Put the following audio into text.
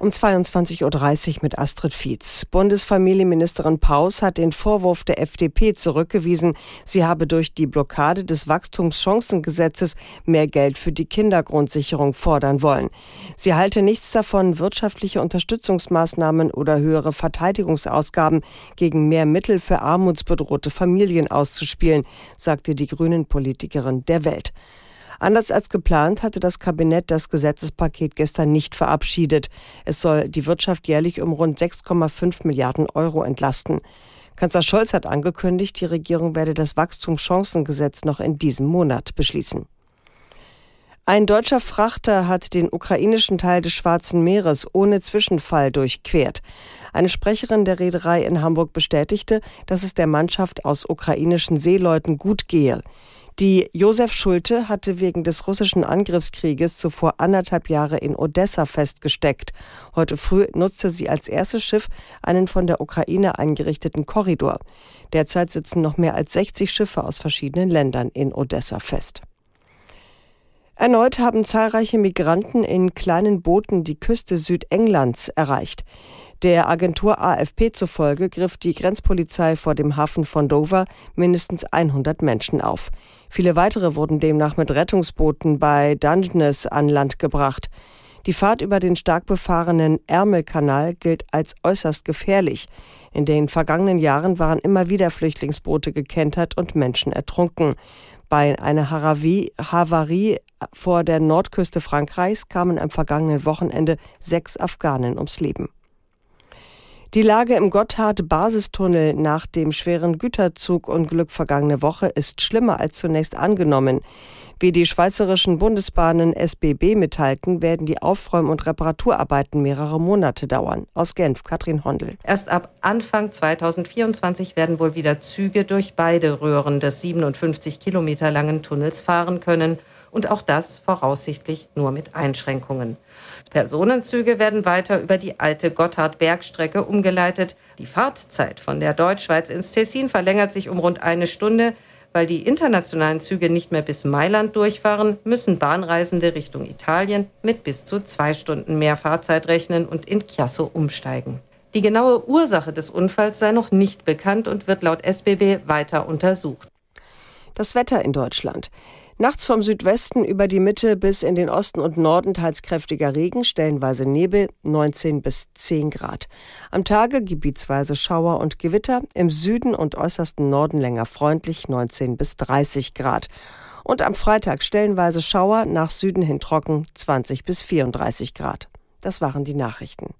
um 22.30 Uhr mit Astrid Fietz. Bundesfamilienministerin Paus hat den Vorwurf der FDP zurückgewiesen, sie habe durch die Blockade des Wachstumschancengesetzes mehr Geld für die Kindergrundsicherung fordern wollen. Sie halte nichts davon, wirtschaftliche Unterstützungsmaßnahmen oder höhere Verteidigungsausgaben gegen mehr Mittel für armutsbedrohte Familien auszuspielen, sagte die Grünen-Politikerin der Welt. Anders als geplant hatte das Kabinett das Gesetzespaket gestern nicht verabschiedet. Es soll die Wirtschaft jährlich um rund 6,5 Milliarden Euro entlasten. Kanzler Scholz hat angekündigt, die Regierung werde das Wachstumschancengesetz noch in diesem Monat beschließen. Ein deutscher Frachter hat den ukrainischen Teil des Schwarzen Meeres ohne Zwischenfall durchquert. Eine Sprecherin der Reederei in Hamburg bestätigte, dass es der Mannschaft aus ukrainischen Seeleuten gut gehe. Die Josef Schulte hatte wegen des russischen Angriffskrieges zuvor anderthalb Jahre in Odessa festgesteckt. Heute früh nutzte sie als erstes Schiff einen von der Ukraine eingerichteten Korridor. Derzeit sitzen noch mehr als 60 Schiffe aus verschiedenen Ländern in Odessa fest. Erneut haben zahlreiche Migranten in kleinen Booten die Küste Südenglands erreicht. Der Agentur AFP zufolge griff die Grenzpolizei vor dem Hafen von Dover mindestens 100 Menschen auf. Viele weitere wurden demnach mit Rettungsbooten bei Dungeness an Land gebracht. Die Fahrt über den stark befahrenen Ärmelkanal gilt als äußerst gefährlich. In den vergangenen Jahren waren immer wieder Flüchtlingsboote gekentert und Menschen ertrunken. Bei einer Havarie vor der Nordküste Frankreichs kamen am vergangenen Wochenende sechs Afghanen ums Leben. Die Lage im Gotthard-Basistunnel nach dem schweren Güterzugunglück vergangene Woche ist schlimmer als zunächst angenommen. Wie die schweizerischen Bundesbahnen SBB mitteilten, werden die Aufräum- und Reparaturarbeiten mehrere Monate dauern. Aus Genf, Katrin Hondel. Erst ab Anfang 2024 werden wohl wieder Züge durch beide Röhren des 57 Kilometer langen Tunnels fahren können und auch das voraussichtlich nur mit Einschränkungen. Personenzüge werden weiter über die alte Gotthard-Bergstrecke umgeleitet. Die Fahrtzeit von der Deutschschweiz ins Tessin verlängert sich um rund eine Stunde. Weil die internationalen Züge nicht mehr bis Mailand durchfahren, müssen Bahnreisende Richtung Italien mit bis zu zwei Stunden mehr Fahrzeit rechnen und in Chiasso umsteigen. Die genaue Ursache des Unfalls sei noch nicht bekannt und wird laut SBB weiter untersucht. Das Wetter in Deutschland. Nachts vom Südwesten über die Mitte bis in den Osten und Norden teils kräftiger Regen, stellenweise Nebel, 19 bis 10 Grad. Am Tage gebietsweise Schauer und Gewitter, im Süden und äußersten Norden länger freundlich, 19 bis 30 Grad. Und am Freitag stellenweise Schauer, nach Süden hin trocken, 20 bis 34 Grad. Das waren die Nachrichten.